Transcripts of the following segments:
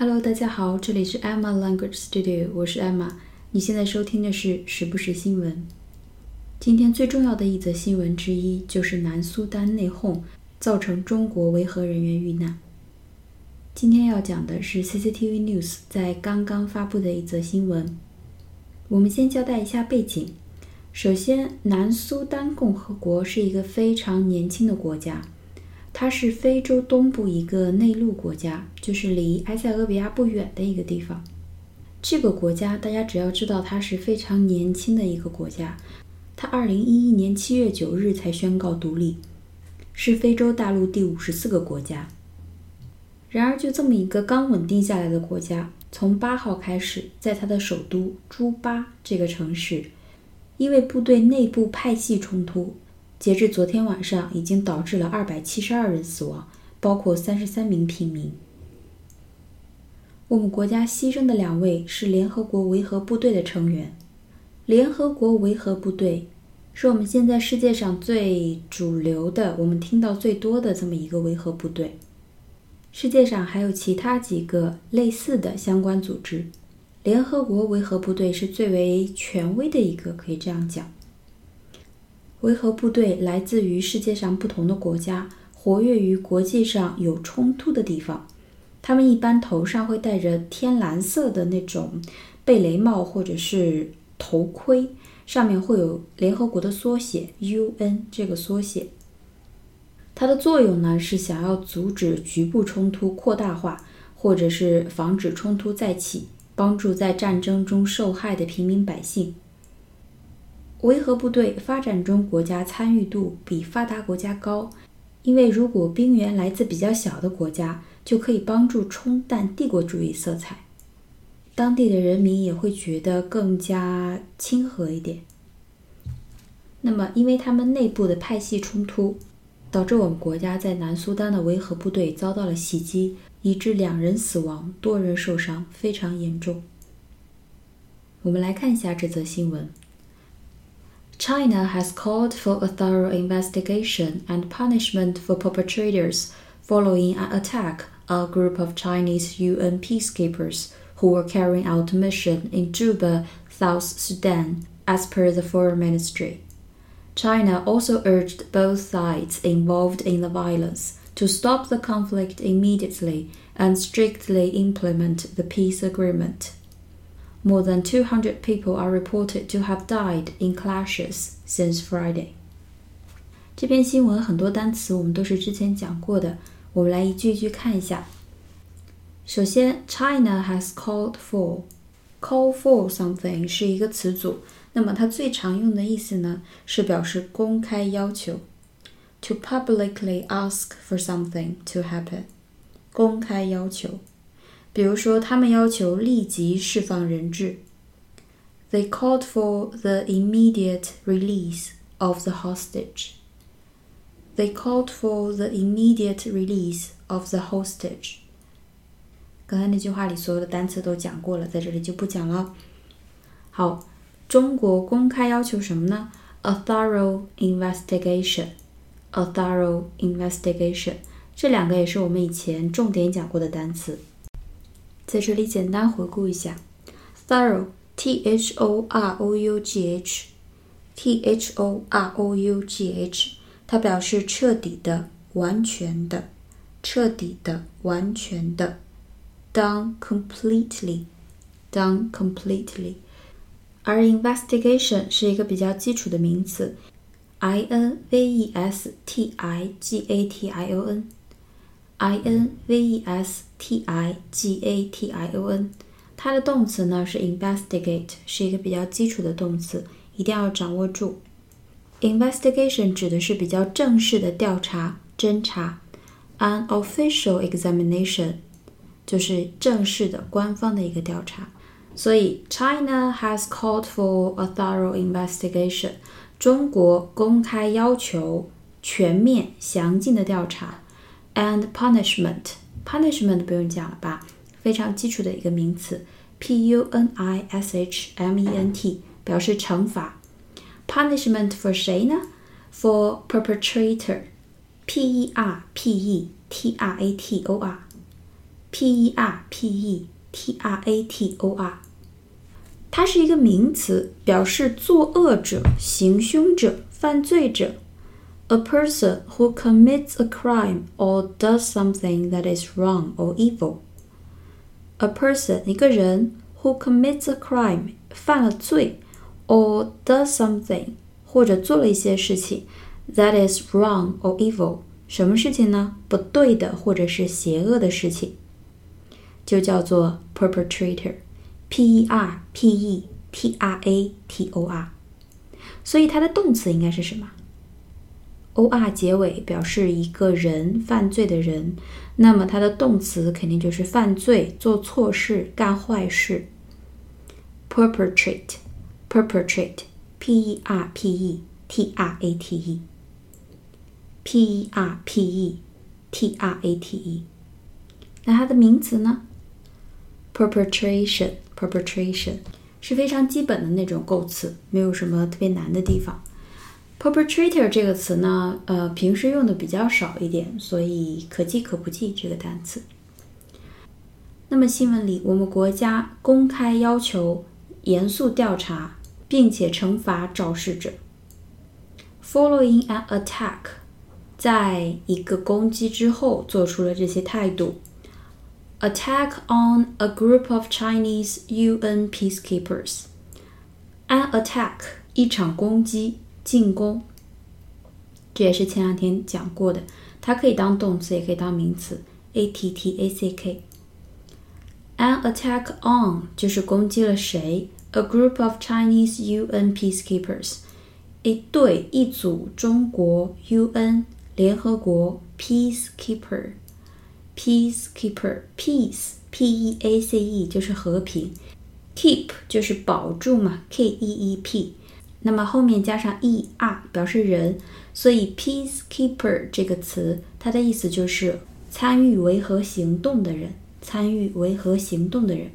Hello，大家好，这里是 Emma Language Studio，我是 Emma。你现在收听的是时不时新闻。今天最重要的一则新闻之一就是南苏丹内讧，造成中国维和人员遇难。今天要讲的是 CCTV News 在刚刚发布的一则新闻。我们先交代一下背景。首先，南苏丹共和国是一个非常年轻的国家。它是非洲东部一个内陆国家，就是离埃塞俄比亚不远的一个地方。这个国家大家只要知道它是非常年轻的一个国家，它二零一一年七月九日才宣告独立，是非洲大陆第五十四个国家。然而，就这么一个刚稳定下来的国家，从八号开始，在它的首都朱巴这个城市，因为部队内部派系冲突。截至昨天晚上，已经导致了二百七十二人死亡，包括三十三名平民。我们国家牺牲的两位是联合国维和部队的成员。联合国维和部队是我们现在世界上最主流的、我们听到最多的这么一个维和部队。世界上还有其他几个类似的相关组织，联合国维和部队是最为权威的一个，可以这样讲。维和部队来自于世界上不同的国家，活跃于国际上有冲突的地方。他们一般头上会戴着天蓝色的那种贝雷帽或者是头盔，上面会有联合国的缩写 UN 这个缩写。它的作用呢是想要阻止局部冲突扩大化，或者是防止冲突再起，帮助在战争中受害的平民百姓。维和部队发展中国家参与度比发达国家高，因为如果兵员来自比较小的国家，就可以帮助冲淡帝国主义色彩，当地的人民也会觉得更加亲和一点。那么，因为他们内部的派系冲突，导致我们国家在南苏丹的维和部队遭到了袭击，以致两人死亡，多人受伤，非常严重。我们来看一下这则新闻。China has called for a thorough investigation and punishment for perpetrators following an attack on a group of Chinese UN peacekeepers who were carrying out a mission in Juba, South Sudan, as per the Foreign Ministry. China also urged both sides involved in the violence to stop the conflict immediately and strictly implement the peace agreement. More than 200 people are reported to have died in clashes since Friday. 这篇新闻很多单词我们都是之前讲过的，我们来一句一句看一下。首先，China has called for call for something 是一个词组，那么它最常用的意思呢是表示公开要求，to publicly ask for something to happen，公开要求。 比如说，他们要求立即释放人质。They called for the immediate release of the hostage. They called for the immediate release of the hostage. 刚才那句话里所有的单词都讲过了，在这里就不讲了。好，中国公开要求什么呢？A thorough investigation. A thorough investigation. 这两个也是我们以前重点讲过的单词。在这里简单回顾一下，thorough，t h o r o u g h，t h o r o u g h，它表示彻底的、完全的、彻底的、完全的，done completely，done completely。而 investigation 是一个比较基础的名词，i n v e s t i g a t i o n。I n v e s t i g a t i o n，它的动词呢是 investigate，是一个比较基础的动词，一定要掌握住。investigation 指的是比较正式的调查、侦查，an official examination 就是正式的、官方的一个调查。所以，China has called for a thorough investigation。中国公开要求全面、详尽的调查。and punishment punishment 不用讲了吧，非常基础的一个名词，p u n i s h m e n t 表示惩罚。punishment for 谁呢？for perpetrator，p e r p e t r a t o r p e r p e t r a t o r，它是一个名词，表示作恶者、行凶者、犯罪者。 A person who commits a crime or does something that is wrong or evil. A person 一个人 who commits a crime 犯了罪 or does something 或者做了一些事情 that is wrong or evil 什么事情呢？不对的或者是邪恶的事情，就叫做 perpetrator，p e r p e t r a t o r。所以它的动词应该是什么 ？o r 结尾表示一个人犯罪的人，那么它的动词肯定就是犯罪、做错事、干坏事。perpetrate，perpetrate，p e r p e t r a t e，p e r p e t r a t e。那它的名词呢？perpetration，perpetration 是非常基本的那种构词，没有什么特别难的地方。Perpetrator 这个词呢，呃，平时用的比较少一点，所以可记可不记这个单词。那么新闻里，我们国家公开要求严肃调查，并且惩罚肇事者。Following an attack，在一个攻击之后做出了这些态度。Attack on a group of Chinese UN peacekeepers。An attack，一场攻击。进攻，这也是前两天讲过的，它可以当动词，也可以当名词。a t t a c k，an attack on 就是攻击了谁？A group of Chinese UN peacekeepers，一队一组中国 UN 联合国 peacekeeper，peacekeeper，peace p e a c e 就是和平，keep 就是保住嘛，k e e p。那么后面加上 e r 表示人，所以 peacekeeper 这个词，它的意思就是参与维和行动的人，参与维和行动的人。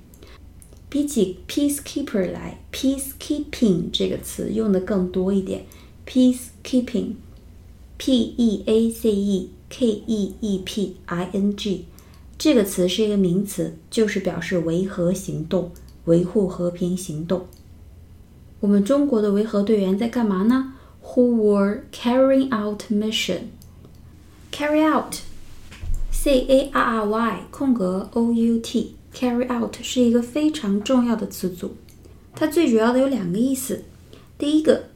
比起 peacekeeper 来，peacekeeping 这个词用的更多一点。peacekeeping，p e a c e k e e p i n g，这个词是一个名词，就是表示维和行动，维护和平行动。我们中国的维和队员在干嘛呢？Who were carrying out mission? Carry out, C A R R Y 空格 O U T. Carry out 是一个非常重要的词组，它最主要的有两个意思。第一个，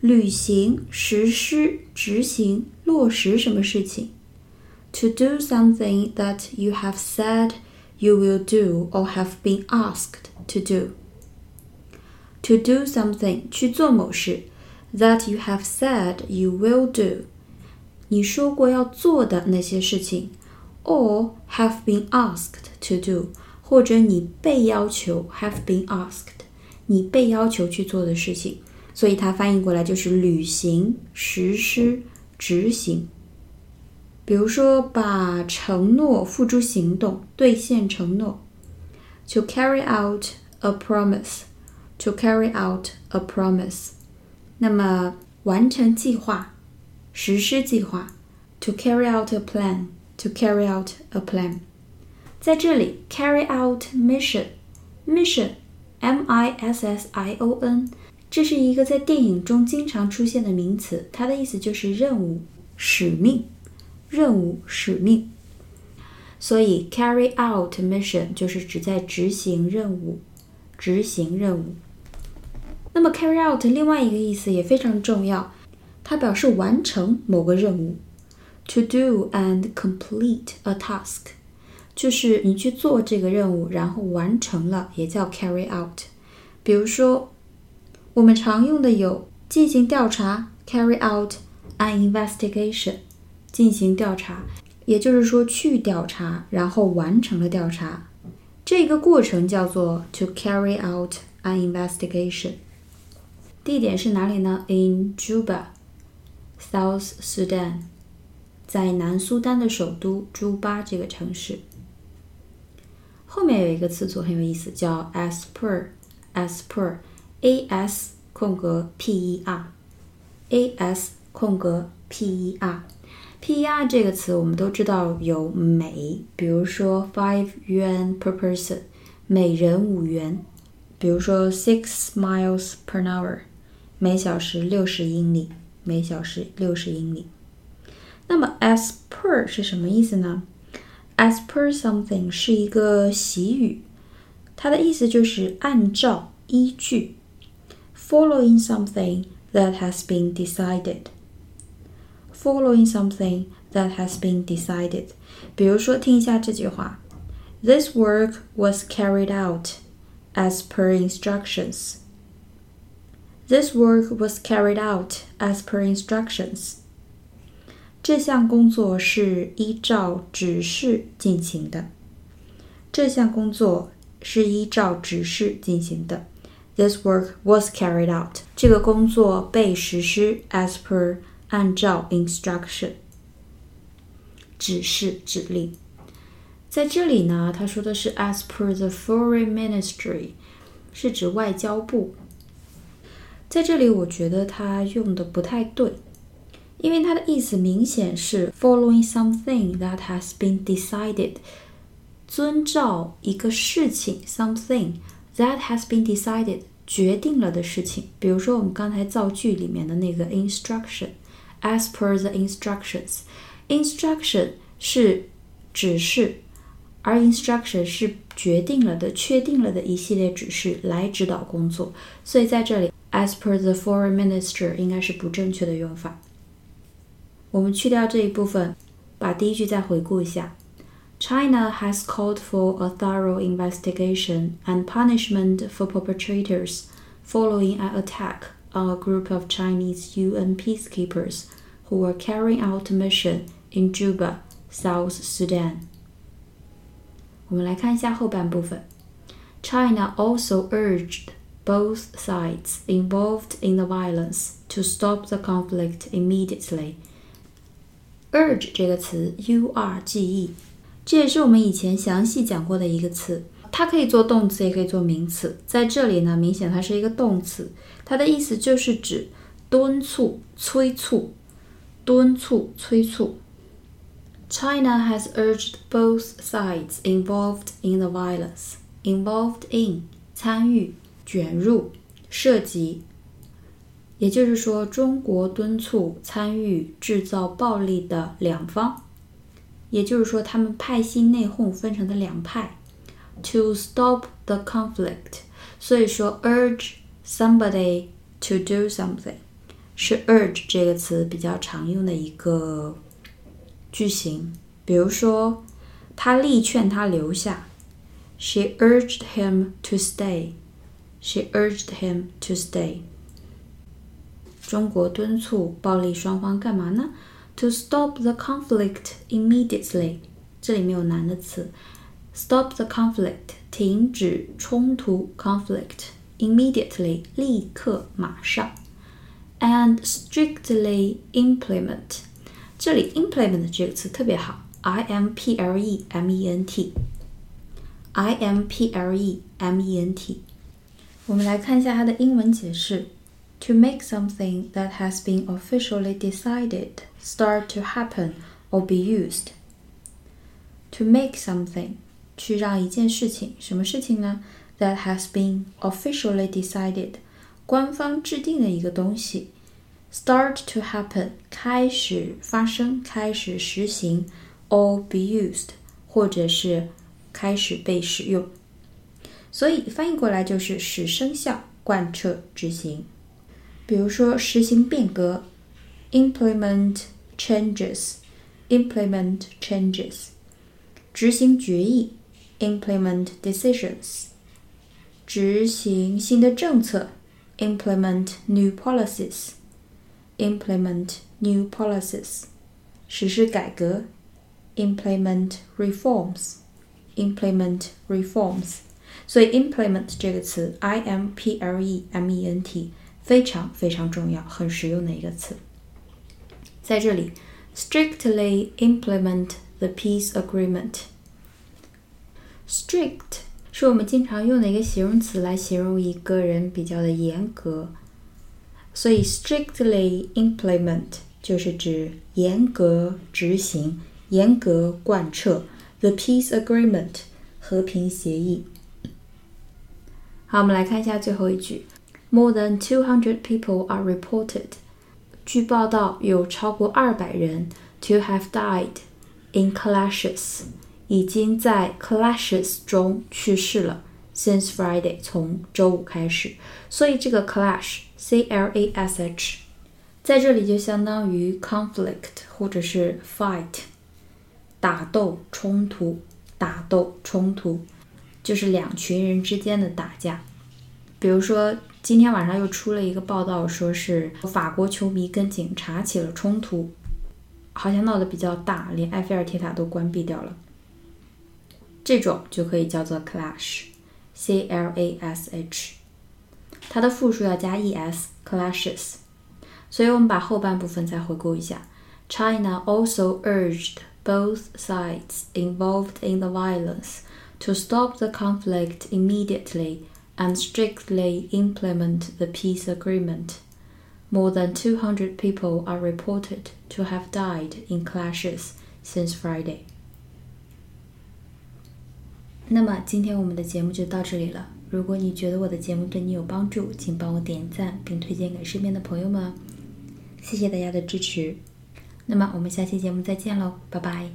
履行、实施、执行、落实什么事情？To do something that you have said you will do or have been asked to do. To do something 去做某事，that you have said you will do，你说过要做的那些事情，or have been asked to do，或者你被要求 have been asked，你被要求去做的事情，所以它翻译过来就是履行、实施、执行。比如说，把承诺付诸行动，兑现承诺，to carry out a promise。 To carry out a promise，那么完成计划，实施计划。To carry out a plan，to carry out a plan，在这里 carry out mission，mission，m i s s i o n，这是一个在电影中经常出现的名词，它的意思就是任务、使命、任务、使命。所以 carry out mission 就是指在执行任务，执行任务。那么 carry out 另外一个意思也非常重要，它表示完成某个任务。To do and complete a task，就是你去做这个任务，然后完成了，也叫 carry out。比如说，我们常用的有进行调查，carry out an investigation，进行调查，也就是说去调查，然后完成了调查，这个过程叫做 to carry out an investigation。地点是哪里呢？In Juba, South Sudan，在南苏丹的首都朱巴这个城市。后面有一个词组很有意思，叫 as per，as per，a s 空格 p e r，a s 空格 p e r，，per 这个词我们都知道有每，比如说 five yuan per person，每人五元；比如说 six miles per hour，每小时六十英里，每小时六十英里。那么 as per 是什么意思呢？as per something 是一个习语，它的意思就是按照、依据，following something that has been decided。following something that has been decided。比如说，听一下这句话：This work was carried out as per instructions. This work was carried out as per instructions. 这项工作是依照指示进行的。这项工作是依照指示进行的。This work was carried out. 这个工作被实施 as per 按照 instruction 指示指令，在这里呢，他说的是 as per the foreign ministry，是指外交部。 在这里，我觉得他用的不太对，因为他的意思明显是 following something that has been decided，遵照一个事情 something that has been decided 决定了的事情。比如说我们刚才造句里面的那个 instruction。As per the instructions, instruction 是指示，而 instruction 是决定了的、确定了的一系列指示来指导工作。所以在这里 ，as per the foreign minister 应该是不正确的用法。我们去掉这一部分，把第一句再回顾一下。China has called for a thorough investigation and punishment for perpetrators following an attack on a group of Chinese UN peacekeepers who were carrying out a mission in Juba, South Sudan. 我们来看一下后半部分。China also urged both sides involved in the violence to stop the conflict immediately. urge 这个词，u r g e，这也是我们以前详细讲过的一个词。它可以做动词，也可以做名词。在这里呢，明显它是一个动词，它的意思就是指敦促、催促、敦促、催促。China has urged both sides involved in the violence, involved in 参与、 卷入、涉及。也就是说，中国敦促参与制造暴力的两方，也就是说，他们派系内讧分成的两派。to stop the conflict，所以说 urge somebody to do something 是 urge 这个词比较常用的一个句型。比如说，他力劝他留下，She urged him to stay. She urged him to stay. 中国敦促暴力双方干嘛呢？To stop the conflict immediately。这里面有难的词。Stop the conflict，停止冲突，conflict immediately，立刻马上，and strictly implement。这里 implement 这个词特别好，I M P L E M E N T，I M P L E M E N T。 我们来看一下它的英文解释：To make something that has been officially decided start to happen or be used. To make something 去让一件事情，什么事情呢？That has been officially decided，官方制定的一个东西，start to happen，开始发生，开始实行，or be used，或者是开始被使用。 所以翻译过来就是使生效、贯彻执行。比如说实行变革，implement changes，implement changes，执行决议。implement decisions，执行新的政策；implement new policies，implement new policies，实施改革；implement reforms，implement reforms。所以 implement 这个词，i m p l e m e n t，非常非常重要，很实用的一个词。在这里，strictly implement the peace agreement。Strict 是我们经常用的一个形容词来形容一个人比较的严格，所以 strictly implement 就是指严格执行、严格贯彻 the peace agreement 和平协议。好，我们来看一下最后一句：More than two hundred people are reported。据报道，有超过二百人 to have died in clashes，已经在 clashes 中去世了。Since Friday，从周五开始，所以这个 clash，c l a s h，在这里就相当于 conflict 或者是 fight，打斗、冲突、打斗、冲突，就是两群人之间的打架。比如说，今天晚上又出了一个报道，说是法国球迷跟警察起了冲突，好像闹得比较大，连埃菲尔铁塔都关闭掉了。这种就可以叫做 clash。C L A S H，它的复数要加 e s，clashes。所以我们把后半部分再回顾一下。China also urged both sides involved in the violence to stop the conflict immediately and strictly implement the peace agreement. More than 200 people are reported to have died in clashes since Friday. 那么今天我们的节目就到这里了。如果你觉得我的节目对你有帮助，请帮我点赞并推荐给身边的朋友们。谢谢大家的支持。那么我们下期节目再见喽，拜拜。